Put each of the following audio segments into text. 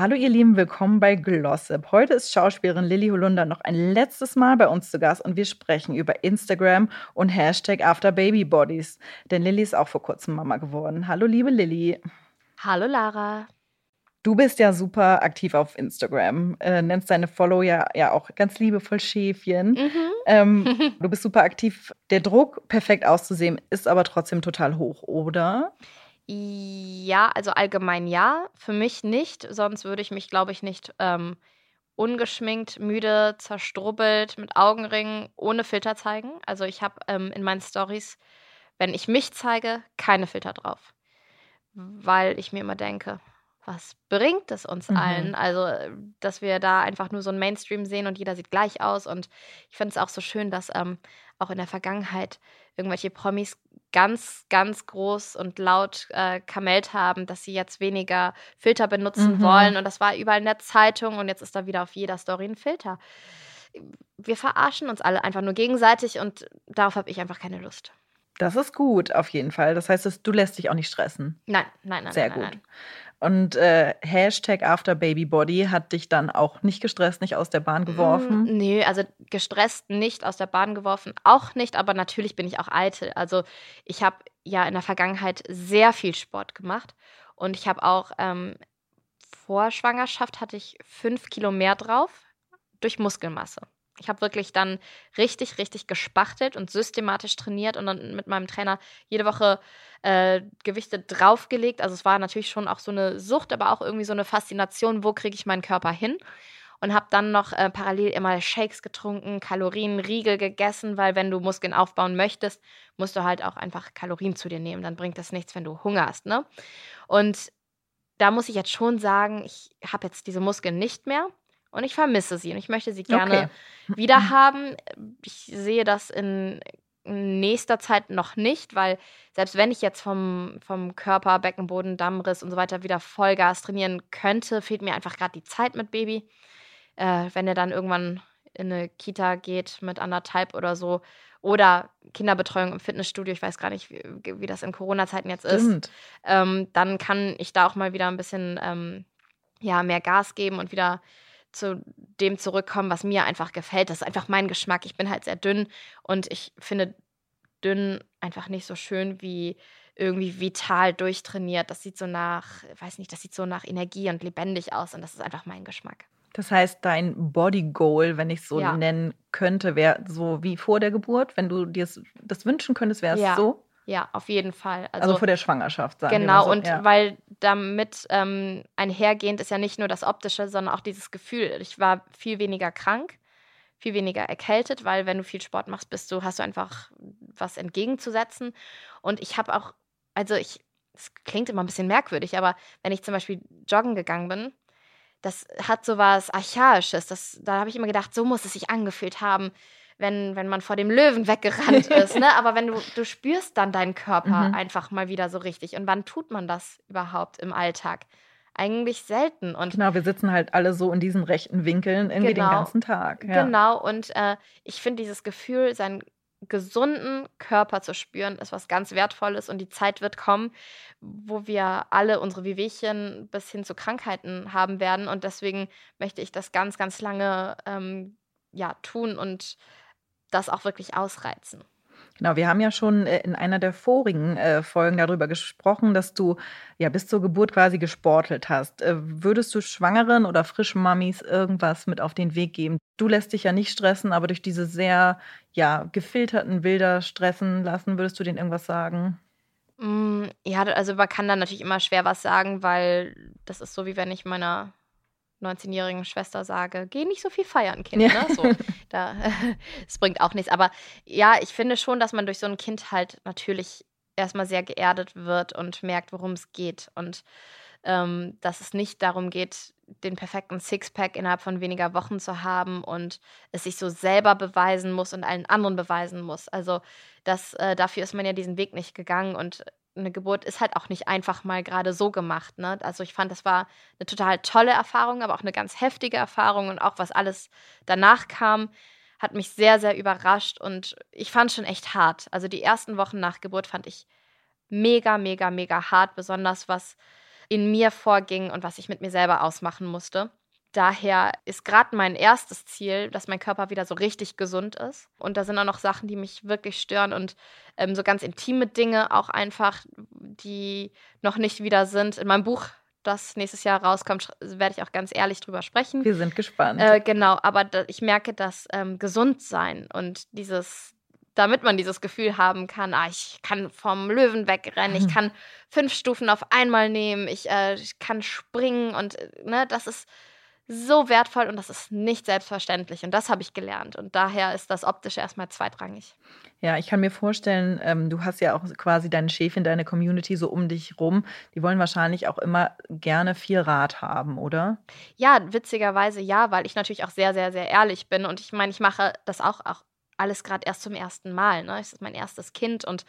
Hallo ihr Lieben, willkommen bei Glossip. Heute ist Schauspielerin Lilly Holunder noch ein letztes Mal bei uns zu Gast und wir sprechen über Instagram und Hashtag AfterBabyBodies. Denn Lilly ist auch vor kurzem Mama geworden. Hallo liebe Lilly. Hallo Lara. Du bist ja super aktiv auf Instagram, äh, nennst deine Follow ja, ja auch ganz liebevoll Schäfchen. Mhm. Ähm, du bist super aktiv. Der Druck, perfekt auszusehen, ist aber trotzdem total hoch, oder? Ja, also allgemein ja. Für mich nicht. Sonst würde ich mich, glaube ich, nicht ähm, ungeschminkt, müde, zerstrubbelt, mit Augenringen, ohne Filter zeigen. Also ich habe ähm, in meinen Stories, wenn ich mich zeige, keine Filter drauf. Weil ich mir immer denke, was bringt es uns Mhm. allen? Also, dass wir da einfach nur so ein Mainstream sehen und jeder sieht gleich aus. Und ich finde es auch so schön, dass ähm, auch in der Vergangenheit irgendwelche Promis ganz, ganz groß und laut äh, kamellt haben, dass sie jetzt weniger Filter benutzen Mhm. wollen. Und das war überall in der Zeitung und jetzt ist da wieder auf jeder Story ein Filter. Wir verarschen uns alle einfach nur gegenseitig und darauf habe ich einfach keine Lust. Das ist gut, auf jeden Fall. Das heißt, du lässt dich auch nicht stressen. Nein, nein, nein. Sehr nein, gut. Nein. Und äh, Hashtag AfterBabyBody hat dich dann auch nicht gestresst, nicht aus der Bahn Mm, geworfen. Nö, also gestresst nicht aus der Bahn geworfen, auch nicht, aber natürlich bin ich auch eitel. Also ich habe ja in der Vergangenheit sehr viel Sport gemacht und ich habe auch ähm, vor Schwangerschaft hatte ich fünf Kilo mehr drauf durch Muskelmasse. Ich habe wirklich dann richtig, richtig gespachtelt und systematisch trainiert und dann mit meinem Trainer jede Woche äh, Gewichte draufgelegt. Also es war natürlich schon auch so eine Sucht, aber auch irgendwie so eine Faszination, wo kriege ich meinen Körper hin? Und habe dann noch äh, parallel immer Shakes getrunken, Kalorien, Riegel gegessen, weil wenn du Muskeln aufbauen möchtest, musst du halt auch einfach Kalorien zu dir nehmen. Dann bringt das nichts, wenn du hungerst. Ne? Und da muss ich jetzt schon sagen, ich habe jetzt diese Muskeln nicht mehr und ich vermisse sie und ich möchte sie gerne Okay. wieder haben. Ich sehe das in nächster Zeit noch nicht, weil selbst wenn ich jetzt vom, vom Körper, Beckenboden, Dammriss und so weiter wieder Vollgas trainieren könnte, fehlt mir einfach gerade die Zeit mit Baby. Äh, wenn er dann irgendwann in eine Kita geht mit anderthalb oder so oder Kinderbetreuung im Fitnessstudio, ich weiß gar nicht, wie, wie das in Corona-Zeiten jetzt ist, ähm, dann kann ich da auch mal wieder ein bisschen ähm, ja, mehr Gas geben und wieder zu dem zurückkommen, was mir einfach gefällt. Das ist einfach mein Geschmack. Ich bin halt sehr dünn und ich finde dünn einfach nicht so schön wie irgendwie vital durchtrainiert. Das sieht so nach, weiß nicht, das sieht so nach Energie und lebendig aus und das ist einfach mein Geschmack. Das heißt, dein Body Goal, wenn ich es so Ja. nennen könnte, wäre so wie vor der Geburt. Wenn du dir das wünschen könntest, wäre es Ja. so. Ja, auf jeden Fall. Also, vor der Schwangerschaft, sagen Genau, mal so. und ja. weil damit ähm, einhergehend ist ja nicht nur das Optische, sondern auch dieses Gefühl. Ich war viel weniger krank, viel weniger erkältet, weil wenn du viel Sport machst, bist du, hast du einfach was entgegenzusetzen. Und ich habe auch, also ich, es klingt immer ein bisschen merkwürdig, aber wenn ich zum Beispiel joggen gegangen bin, das hat so was Archaisches. Das, da habe ich immer gedacht, so muss es sich angefühlt haben, wenn, wenn man vor dem Löwen weggerannt ist. Ne? Aber wenn du, du spürst dann deinen Körper Mhm. einfach mal wieder so richtig. Und wann tut man das überhaupt im Alltag? Eigentlich selten. Und Genau, wir sitzen halt alle so in diesen rechten Winkeln irgendwie den Genau. ganzen Tag. Ja. Genau, und äh, ich finde dieses Gefühl, seinen gesunden Körper zu spüren, ist was ganz Wertvolles und die Zeit wird kommen, wo wir alle unsere Wehwehchen bis hin zu Krankheiten haben werden und deswegen möchte ich das ganz, ganz lange ähm, ja, tun und das auch wirklich ausreizen. Genau, wir haben ja schon äh, in einer der vorigen äh, Folgen darüber gesprochen, dass du ja bis zur Geburt quasi gesportelt hast. Äh, würdest du Schwangeren oder frischen Mamis irgendwas mit auf den Weg geben? Du lässt dich ja nicht stressen, aber durch diese sehr ja gefilterten Bilder stressen lassen, würdest du denen irgendwas sagen? Mm, Ja, also man kann dann natürlich immer schwer was sagen, weil das ist so, wie wenn ich meiner 19-jährigen Schwester sage, geh nicht so viel feiern, Kind. Ja. Ne? So, da, es bringt auch nichts. Aber ja, ich finde schon, dass man durch so ein Kind halt natürlich erstmal sehr geerdet wird und merkt, worum es geht. Und ähm, dass es nicht darum geht, den perfekten Sixpack innerhalb von weniger Wochen zu haben und es sich so selber beweisen muss und allen anderen beweisen muss. Also das, äh, dafür ist man ja diesen Weg nicht gegangen und eine Geburt ist halt auch nicht einfach mal gerade so gemacht. Ne? Also ich fand, das war eine total tolle Erfahrung, aber auch eine ganz heftige Erfahrung und auch was alles danach kam, hat mich sehr, sehr überrascht und ich fand schon echt hart. Also die ersten Wochen nach Geburt fand ich mega, mega, mega hart, besonders was in mir vorging und was ich mit mir selber ausmachen musste. Daher ist gerade mein erstes Ziel, dass mein Körper wieder so richtig gesund ist. Und da sind auch noch Sachen, die mich wirklich stören und ähm, so ganz intime Dinge auch einfach, die noch nicht wieder sind. In meinem Buch, das nächstes Jahr rauskommt, werde ich auch ganz ehrlich drüber sprechen. Wir sind gespannt. Äh, genau, aber da, ich merke, dass ähm, gesund sein und dieses, damit man dieses Gefühl haben kann, ah, ich kann vom Löwen wegrennen, ich kann fünf Stufen auf einmal nehmen, ich, äh, ich kann springen und äh, ne, das ist so wertvoll und das ist nicht selbstverständlich. Und das habe ich gelernt. Und daher ist das Optische erstmal zweitrangig. Ja, ich kann mir vorstellen, ähm, du hast ja auch quasi deine Chefin, deine Community so um dich rum. Die wollen wahrscheinlich auch immer gerne viel Rat haben, oder? Ja, witzigerweise ja, weil ich natürlich auch sehr, sehr, sehr ehrlich bin. Und ich meine, ich mache das auch, auch alles gerade erst zum ersten Mal. Ne? Es ist mein erstes Kind und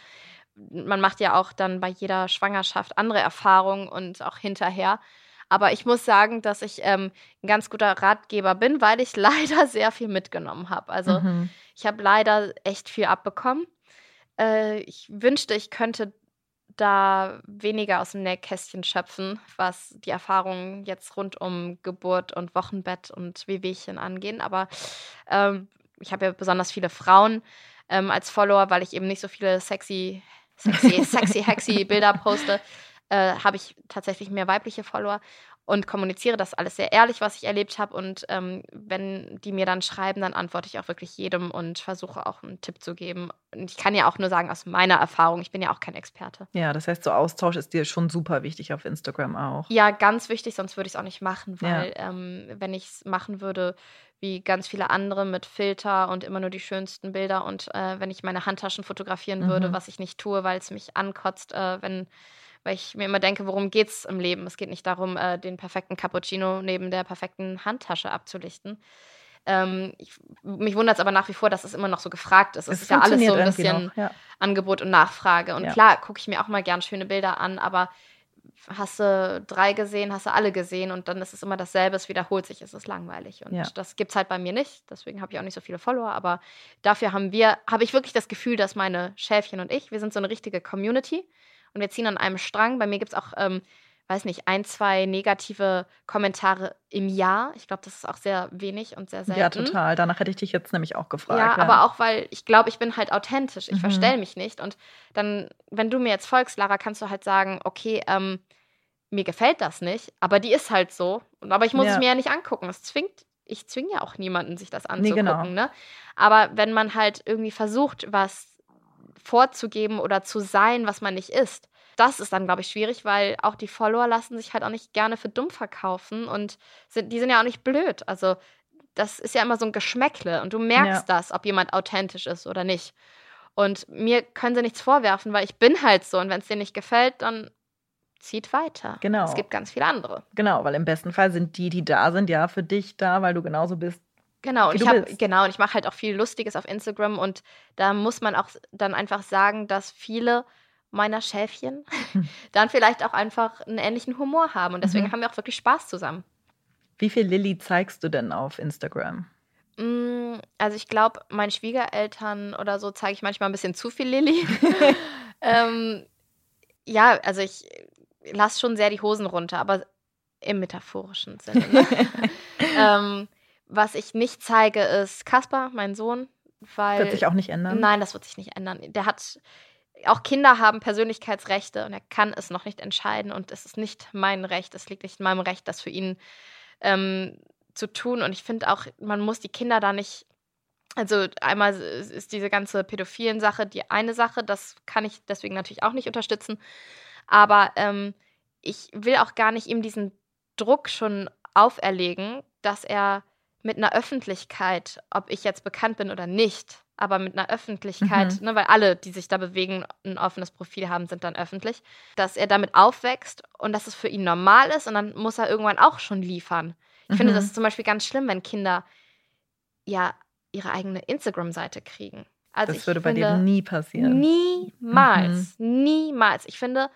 man macht ja auch dann bei jeder Schwangerschaft andere Erfahrungen und auch hinterher. Aber ich muss sagen, dass ich ähm, ein ganz guter Ratgeber bin, weil ich leider sehr viel mitgenommen habe. Also mhm. ich habe leider echt viel abbekommen. Äh, ich wünschte, ich könnte da weniger aus dem Nähkästchen schöpfen, was die Erfahrungen jetzt rund um Geburt und Wochenbett und Wehwehchen angehen. Aber ähm, ich habe ja besonders viele Frauen ähm, als Follower, weil ich eben nicht so viele sexy, sexy, sexy, hexy Bilder poste äh, habe ich tatsächlich mehr weibliche Follower und kommuniziere das alles sehr ehrlich, was ich erlebt habe. Und ähm, wenn die mir dann schreiben, dann antworte ich auch wirklich jedem und versuche auch einen Tipp zu geben. Und ich kann ja auch nur sagen, aus meiner Erfahrung, ich bin ja auch kein Experte. Ja, das heißt, so Austausch ist dir schon super wichtig auf Instagram auch. Ja, ganz wichtig, sonst würde ich es auch nicht machen, weil ja. ähm, wenn ich es machen würde, wie ganz viele andere mit Filter und immer nur die schönsten Bilder und äh, wenn ich meine Handtaschen fotografieren mhm. würde, was ich nicht tue, weil es mich ankotzt, äh, wenn weil ich mir immer denke, worum geht es im Leben? Es geht nicht darum, äh, den perfekten Cappuccino neben der perfekten Handtasche abzulichten. Ähm, ich, mich wundert es aber nach wie vor, dass es immer noch so gefragt ist. Es, es ist ja alles so ein bisschen ja. Angebot und Nachfrage. Und ja. klar, gucke ich mir auch mal gern schöne Bilder an, aber hast du drei gesehen, hast du alle gesehen und dann ist es immer dasselbe, es wiederholt sich, es ist langweilig. Und ja. das gibt es halt bei mir nicht. Deswegen habe ich auch nicht so viele Follower, aber dafür haben wir, habe ich wirklich das Gefühl, dass meine Schäfchen und ich, wir sind so eine richtige Community und wir ziehen an einem Strang. Bei mir gibt es auch, ähm, weiß nicht, ein, zwei negative Kommentare im Jahr. Ich glaube, das ist auch sehr wenig und sehr selten. Ja, total. Danach hätte ich dich jetzt nämlich auch gefragt. Ja, ja. aber auch, weil ich glaube, ich bin halt authentisch. Ich mhm. verstelle mich nicht. Und dann, wenn du mir jetzt folgst, Lara, kannst du halt sagen, okay, ähm, mir gefällt das nicht, aber die ist halt so. Aber ich muss ja. es mir ja nicht angucken. Es zwingt ich zwinge ja auch niemanden, sich das anzugucken. Nee, genau. ne? Aber wenn man halt irgendwie versucht, was vorzugeben oder zu sein, was man nicht ist. Das ist dann, glaube ich, schwierig, weil auch die Follower lassen sich halt auch nicht gerne für dumm verkaufen und sind, die sind ja auch nicht blöd. Also das ist ja immer so ein Geschmäckle und du merkst ja. das, ob jemand authentisch ist oder nicht. Und mir können sie nichts vorwerfen, weil ich bin halt so und wenn es dir nicht gefällt, dann zieht weiter. Genau. Es gibt ganz viele andere. Genau, weil im besten Fall sind die, die da sind, ja für dich da, weil du genauso bist, Genau, und ich habe genau, und ich mache halt auch viel Lustiges auf Instagram und da muss man auch dann einfach sagen, dass viele meiner Schäfchen dann vielleicht auch einfach einen ähnlichen Humor haben und deswegen mhm. haben wir auch wirklich Spaß zusammen. Wie viel Lilly zeigst du denn auf Instagram? Mm, also ich glaube, meinen Schwiegereltern oder so zeige ich manchmal ein bisschen zu viel Lilly. ähm, ja, also ich lasse schon sehr die Hosen runter, aber im metaphorischen Sinne. Ne? ähm, was ich nicht zeige, ist Kaspar, mein Sohn. Weil, wird sich auch nicht ändern? Nein, das wird sich nicht ändern. Der hat, auch Kinder haben Persönlichkeitsrechte und er kann es noch nicht entscheiden und es ist nicht mein Recht, es liegt nicht in meinem Recht, das für ihn ähm, zu tun. Und ich finde auch, man muss die Kinder da nicht also einmal ist diese ganze pädophilen Sache die eine Sache, das kann ich deswegen natürlich auch nicht unterstützen. Aber ähm, ich will auch gar nicht ihm diesen Druck schon auferlegen, dass er mit einer Öffentlichkeit, ob ich jetzt bekannt bin oder nicht, aber mit einer Öffentlichkeit, mhm. ne, weil alle, die sich da bewegen, ein offenes Profil haben, sind dann öffentlich, dass er damit aufwächst und dass es für ihn normal ist und dann muss er irgendwann auch schon liefern. Ich mhm. finde das ist zum Beispiel ganz schlimm, wenn Kinder ja ihre eigene Instagram-Seite kriegen. Also das ich würde bei dir finde, nie passieren. Niemals, niemals. Ich finde,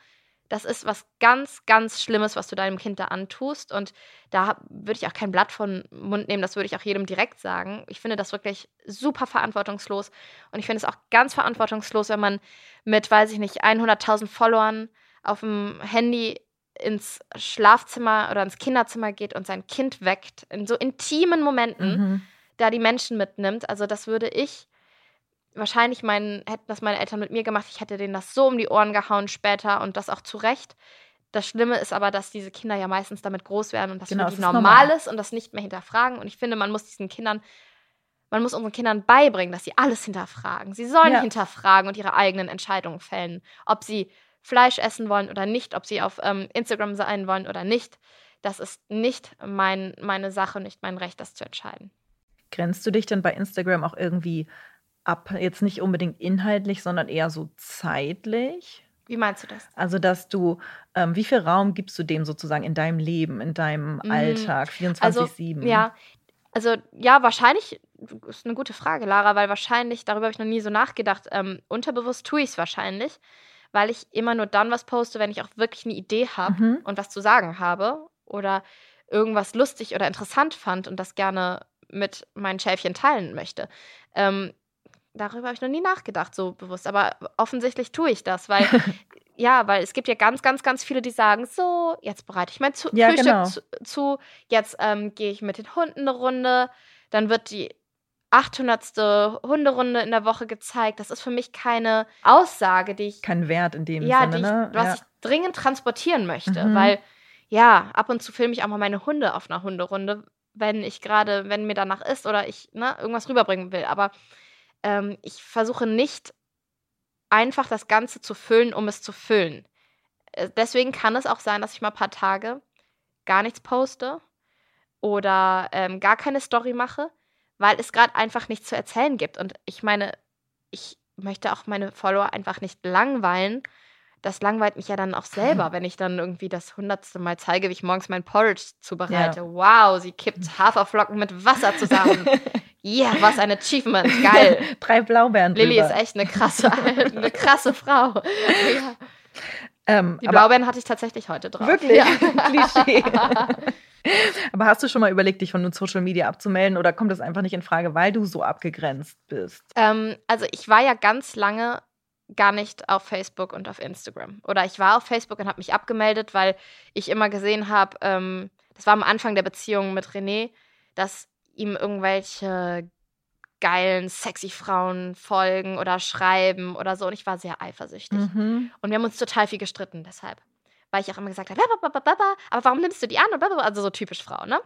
das ist was ganz, ganz Schlimmes, was du deinem Kind da antust. Und da würde ich auch kein Blatt von Mund nehmen, das würde ich auch jedem direkt sagen. Ich finde das wirklich super verantwortungslos. Und ich finde es auch ganz verantwortungslos, wenn man mit, weiß ich nicht, 100.000 Followern auf dem Handy ins Schlafzimmer oder ins Kinderzimmer geht und sein Kind weckt. In so intimen Momenten Mhm. da die Menschen mitnimmt. Also das würde ich wahrscheinlich meinen, hätten das meine Eltern mit mir gemacht. Ich hätte denen das so um die Ohren gehauen später und das auch zu Recht. Das Schlimme ist aber, dass diese Kinder ja meistens damit groß werden und das Genau, für die normal normal. ist und das nicht mehr hinterfragen. Und ich finde, man muss diesen Kindern, man muss unseren Kindern beibringen, dass sie alles hinterfragen. Sie sollen Ja. hinterfragen und ihre eigenen Entscheidungen fällen. Ob sie Fleisch essen wollen oder nicht, ob sie auf ähm, Instagram sein wollen oder nicht. Das ist nicht mein, meine Sache, nicht mein Recht, das zu entscheiden. Grenzt du dich denn bei Instagram auch irgendwie ab? Jetzt nicht unbedingt inhaltlich, sondern eher so zeitlich? Wie meinst du das? Also, dass du, ähm, wie viel Raum gibst du dem sozusagen in deinem Leben, in deinem Mm, Alltag, 24-7? Ja, also ja, wahrscheinlich, ist eine gute Frage, Lara, weil wahrscheinlich, darüber habe ich noch nie so nachgedacht, ähm, unterbewusst tue ich es wahrscheinlich, weil ich immer nur dann was poste, wenn ich auch wirklich eine Idee habe Mhm. und was zu sagen habe oder irgendwas lustig oder interessant fand und das gerne mit meinen Schäfchen teilen möchte. Ähm, darüber habe ich noch nie nachgedacht, so bewusst, aber offensichtlich tue ich das, weil ja, weil es gibt ja ganz, ganz, ganz viele, die sagen, so, jetzt bereite ich mein zu Ja, Frühstück genau. zu, zu, jetzt ähm, gehe ich mit den Hunden eine Runde, dann wird die 800. Hunderunde in der Woche gezeigt. Das ist für mich keine Aussage, die ich, Kein Wert in dem ja, Sinne, ich, ne? was ja. ich dringend transportieren möchte, Mhm. weil ja, ab und zu filme ich auch mal meine Hunde auf einer Hunderunde, wenn ich gerade, wenn mir danach ist oder ich ne, irgendwas rüberbringen will. Aber ähm, ich versuche nicht einfach das Ganze zu füllen, um es zu füllen. Äh, Deswegen kann es auch sein, dass ich mal ein paar Tage gar nichts poste oder ähm, gar keine Story mache, weil es gerade einfach nichts zu erzählen gibt. Und ich meine, ich möchte auch meine Follower einfach nicht langweilen. Das langweilt mich ja dann auch selber, wenn ich dann irgendwie das hundertste Mal zeige, wie ich morgens mein Porridge zubereite. Wow, sie kippt Haferflocken mit Wasser zusammen. Ja, was ein Achievement. Geil. Drei Blaubeeren Lilly drüber. ist echt eine krasse, eine krasse Frau. Ja. Ähm, Die aber Blaubeeren hatte ich tatsächlich heute drauf. Wirklich? Ja. Klischee. aber hast du schon mal überlegt, dich von Social Media abzumelden oder kommt das einfach nicht in Frage, weil du so abgegrenzt bist? Ähm, also ich war ja ganz lange gar nicht auf Facebook und auf Instagram. Oder ich war auf Facebook und habe mich abgemeldet, weil ich immer gesehen habe, ähm, das war am Anfang der Beziehung mit René, dass ihm irgendwelche geilen, sexy Frauen folgen oder schreiben oder so. Und ich war sehr eifersüchtig. Mhm. Und wir haben uns total viel gestritten deshalb. Weil ich auch immer gesagt habe, aber warum nimmst du die an? Also so typisch Frau, ne?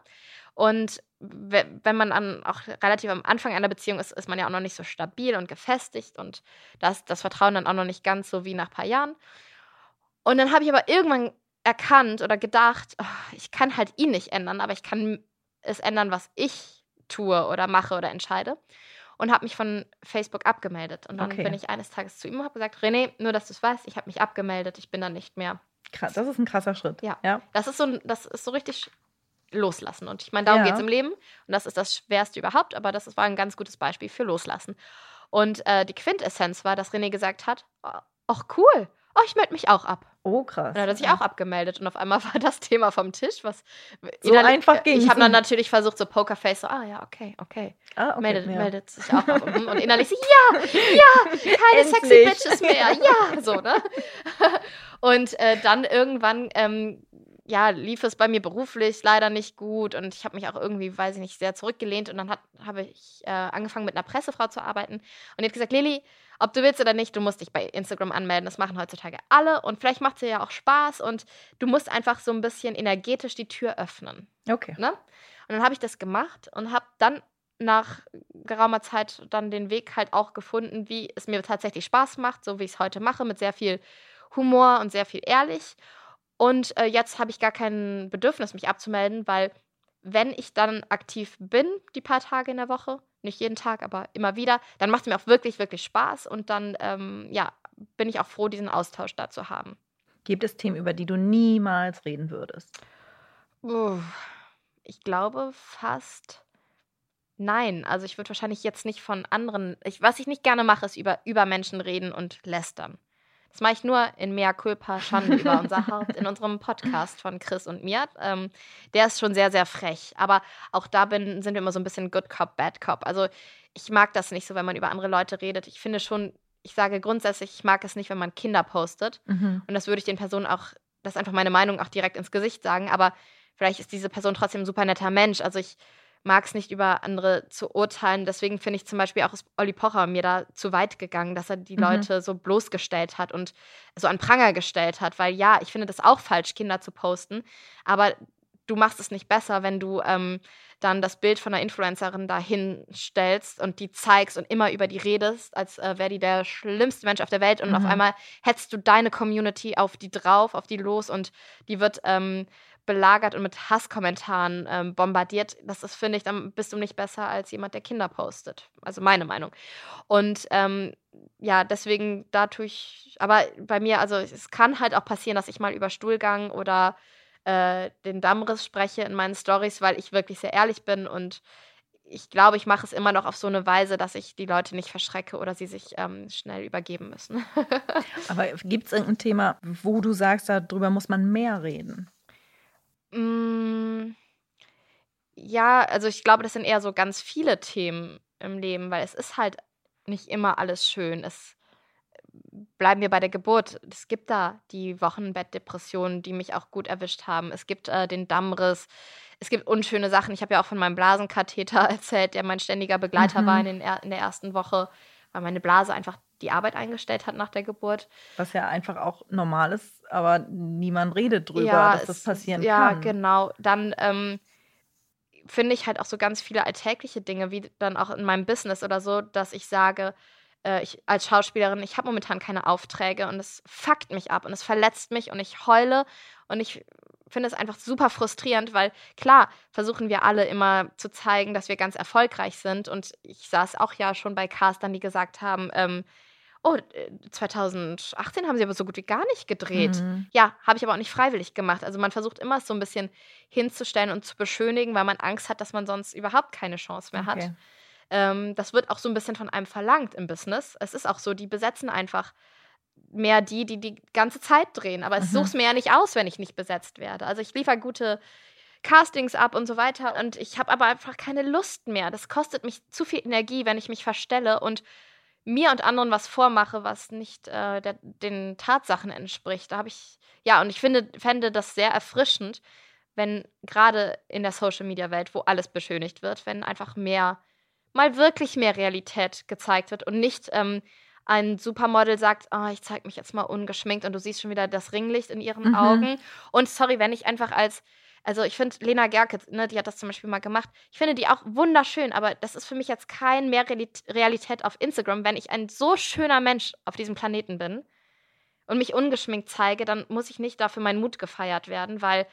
Und we- wenn man an, auch relativ am Anfang einer Beziehung ist, ist man ja auch noch nicht so stabil und gefestigt und das, das Vertrauen dann auch noch nicht ganz so wie nach ein paar Jahren. Und dann habe ich aber irgendwann erkannt oder gedacht, oh, ich kann halt ihn nicht ändern, aber ich kann es ändern, was ich tue oder mache oder entscheide. Und habe mich von Facebook abgemeldet. Und dann Okay. bin ich eines Tages zu ihm und habe gesagt, René, nur dass du es weißt, ich habe mich abgemeldet, ich bin dann nicht mehr. Krass, das ist ein krasser Schritt. Ja. ja. Das ist so, das ist so richtig loslassen. Und ich meine, darum Ja. geht es im Leben. Und das ist das Schwerste überhaupt, aber das war ein ganz gutes Beispiel für Loslassen. Und äh, die Quintessenz war, dass René gesagt hat, "Oh, ach cool, oh, ich melde mich auch ab. Oh, krass. Und dann hat er sich auch abgemeldet und auf einmal war das Thema vom Tisch, was So einfach ging's. Ich habe dann natürlich versucht, so Pokerface, so, ah ja, okay, okay. Ah, okay, meldet, ja. meldet sich auch ab. Mhm. Und innerlich so, ja, ja, keine sexy Endlich. Bitches mehr, ja, so, ne? Und äh, dann irgendwann, ähm, ja, lief es bei mir beruflich leider nicht gut und ich habe mich auch irgendwie, weiß ich nicht, sehr zurückgelehnt und dann habe ich äh, angefangen mit einer Pressefrau zu arbeiten und die hat gesagt, Lilly, ob du willst oder nicht, du musst dich bei Instagram anmelden. Das machen heutzutage alle und vielleicht macht es dir ja auch Spaß und du musst einfach so ein bisschen energetisch die Tür öffnen. Okay. Ne? Und dann habe ich das gemacht und habe dann nach geraumer Zeit dann den Weg halt auch gefunden, wie es mir tatsächlich Spaß macht, so wie ich es heute mache, mit sehr viel Humor und sehr viel ehrlich. Und äh, jetzt habe ich gar kein Bedürfnis, mich abzumelden, weil wenn ich dann aktiv bin, die paar Tage in der Woche, nicht jeden Tag, aber immer wieder, dann macht es mir auch wirklich, wirklich Spaß und dann, ähm, ja, bin ich auch froh, diesen Austausch da zu haben. Gibt es Themen, über die du niemals reden würdest? Uff, Ich glaube fast nein. Also ich würde wahrscheinlich jetzt nicht von anderen. Ich, was ich nicht gerne mache, ist über, über Menschen reden und lästern. Das mache ich nur in Mea Culpa, Schande über unser Haupt, in unserem Podcast von Chris und mir. Ähm, der ist schon sehr, sehr frech. Aber auch da bin, sind wir immer so ein bisschen Good Cop, Bad Cop. Also ich mag das nicht so, wenn man über andere Leute redet. Ich finde schon, ich sage grundsätzlich, ich mag es nicht, wenn man Kinder postet. Mhm. Und das würde ich den Personen auch, das ist einfach meine Meinung, auch direkt ins Gesicht sagen. Aber vielleicht ist diese Person trotzdem ein super netter Mensch. Also ich mag es nicht, über andere zu urteilen. Deswegen finde ich zum Beispiel auch, ist Olli Pocher mir da zu weit gegangen, dass er die Mhm. Leute so bloßgestellt hat und so an Pranger gestellt hat. Weil ja, ich finde das auch falsch, Kinder zu posten. Aber du machst es nicht besser, wenn du ähm, dann das Bild von einer Influencerin da hinstellst und die zeigst und immer über die redest, als äh, wäre die der schlimmste Mensch auf der Welt. Und auf Mhm. einmal hetzt du deine Community auf die drauf, auf die los und die wird ähm, belagert und mit Hasskommentaren ähm, bombardiert. Das ist, finde ich, dann bist du nicht besser als jemand, der Kinder postet. Also meine Meinung. Und ähm, ja, deswegen da tue ich, aber bei mir, also es kann halt auch passieren, dass ich mal über Stuhlgang oder äh, den Dammriss spreche in meinen Stories, weil ich wirklich sehr ehrlich bin und ich glaube, ich mache es immer noch auf so eine Weise, dass ich die Leute nicht verschrecke oder sie sich ähm, schnell übergeben müssen. Aber gibt es irgendein Thema, wo du sagst, darüber muss man mehr reden? Mm, ja, also ich glaube, das sind eher so ganz viele Themen im Leben, weil es ist halt nicht immer alles schön. Es bleiben wir bei der Geburt. Es gibt da die Wochenbettdepressionen, die mich auch gut erwischt haben. Es gibt äh, den Dammriss. Es gibt unschöne Sachen. Ich habe ja auch von meinem Blasenkatheter erzählt, der mein ständiger Begleiter Mhm. war in, den, in der ersten Woche, weil meine Blase einfach die Arbeit eingestellt hat nach der Geburt. Was ja einfach auch normal ist, aber niemand redet drüber, Ja, dass das es- passieren ja, kann. genau. Dann ähm, finde ich halt auch so ganz viele alltägliche Dinge, wie dann auch in meinem Business oder so, dass ich sage, äh, ich als Schauspielerin, ich habe momentan keine Aufträge und es fuckt mich ab und es verletzt mich und ich heule und ich finde es einfach super frustrierend, weil klar versuchen wir alle immer zu zeigen, dass wir ganz erfolgreich sind und ich saß auch ja schon bei Castern, die gesagt haben, ähm, oh, äh, 2018 haben sie aber so gut wie gar nicht gedreht. Mhm. Ja, habe ich aber auch nicht freiwillig gemacht. Also man versucht immer so ein bisschen hinzustellen und zu beschönigen, weil man Angst hat, dass man sonst überhaupt keine Chance mehr hat. Okay. Ähm, das wird auch so ein bisschen von einem verlangt im Business. Es ist auch so, die besetzen einfach mehr die, die die ganze Zeit drehen. Aber ich Mhm. suche es mir ja nicht aus, wenn ich nicht besetzt werde. Also ich liefere gute Castings ab und so weiter. Und ich habe aber einfach keine Lust mehr. Das kostet mich zu viel Energie, wenn ich mich verstelle und mir und anderen was vormache, was nicht äh, der, den Tatsachen entspricht. Da habe ich, ja, und ich finde, fände das sehr erfrischend, wenn gerade in der Social-Media-Welt, wo alles beschönigt wird, wenn einfach mehr, mal wirklich mehr Realität gezeigt wird und nicht ähm, ein Supermodel sagt, oh, ich zeige mich jetzt mal ungeschminkt und du siehst schon wieder das Ringlicht in ihren Mhm. Augen. Und sorry, wenn ich einfach als, also ich finde Lena Gerke, ne, die hat das zum Beispiel mal gemacht, ich finde die auch wunderschön, aber das ist für mich jetzt kein mehr Reali- Realität auf Instagram. Wenn ich ein so schöner Mensch auf diesem Planeten bin und mich ungeschminkt zeige, dann muss ich nicht dafür mein Mut gefeiert werden, weil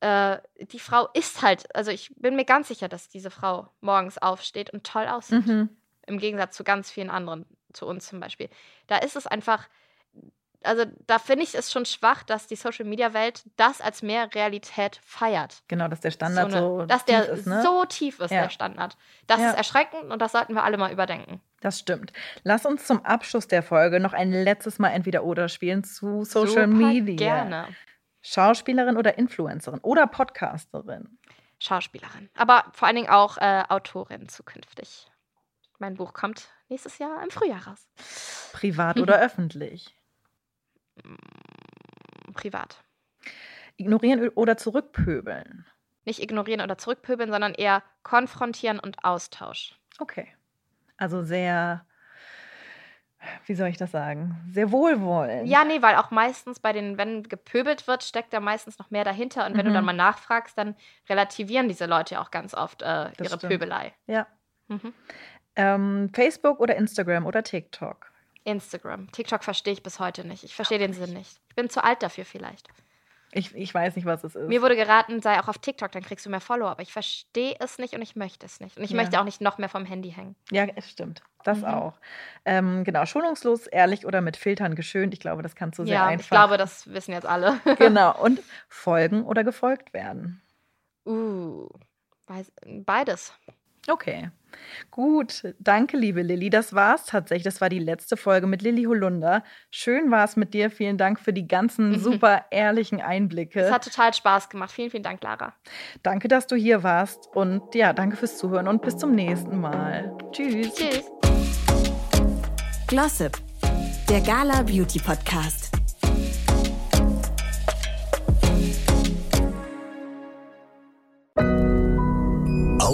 äh, die Frau ist halt, also ich bin mir ganz sicher, dass diese Frau morgens aufsteht und toll aussieht. Mhm. Im Gegensatz zu ganz vielen anderen, zu uns zum Beispiel. Da ist es einfach, also da finde ich es schon schwach, dass die Social Media Welt das als mehr Realität feiert. Genau, dass der Standard so, eine- dass der tief ist, ne? so tief ist, Ja. der Standard. Das Ja. ist erschreckend und das sollten wir alle mal überdenken. Das stimmt. Lass uns zum Abschluss der Folge noch ein letztes Mal entweder oder spielen zu Social Super Media. Gerne. Schauspielerin oder Influencerin oder Podcasterin. Schauspielerin. Aber vor allen Dingen auch äh, Autorin zukünftig. Mein Buch kommt nächstes Jahr im Frühjahr raus. Privat oder öffentlich. Privat. Ignorieren oder zurückpöbeln. Nicht ignorieren oder zurückpöbeln, sondern eher konfrontieren und Austausch. Okay. Also sehr, wie soll ich das sagen? Sehr wohlwollend. Ja, nee, weil auch meistens bei den, wenn gepöbelt wird, steckt da meistens noch mehr dahinter. Und wenn Mhm. du dann mal nachfragst, dann relativieren diese Leute auch ganz oft äh, ihre stimmt. Pöbelei. Ja. Mhm. Ähm, Facebook oder Instagram oder TikTok. Instagram. TikTok verstehe ich bis heute nicht. Ich verstehe den Sinn nicht. Ich bin zu alt dafür vielleicht. Ich, ich weiß nicht, was es ist. Mir wurde geraten, sei auch auf TikTok, dann kriegst du mehr Follower. Aber ich verstehe es nicht und ich möchte es nicht. Und ich Ja. möchte auch nicht noch mehr vom Handy hängen. ja, es stimmt. Das Mhm. auch. Ähm, genau, schonungslos, ehrlich oder mit Filtern geschönt. Ich glaube, das kannst du sehr ja, einfach. ich glaube, das wissen jetzt alle. Genau. Und folgen oder gefolgt werden. uh, weiß, beides. Okay. Gut, danke, liebe Lilly. Das war's tatsächlich. Das war die letzte Folge mit Lilly Holunder. Schön war es mit dir. Vielen Dank für die ganzen mhm. super ehrlichen Einblicke. Es hat total Spaß gemacht. Vielen, vielen Dank, Lara. Danke, dass du hier warst. Und ja, danke fürs Zuhören und bis zum nächsten Mal. Tschüss. Tschüss. Glossip, der Gala Beauty Podcast.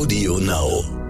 Audio Now.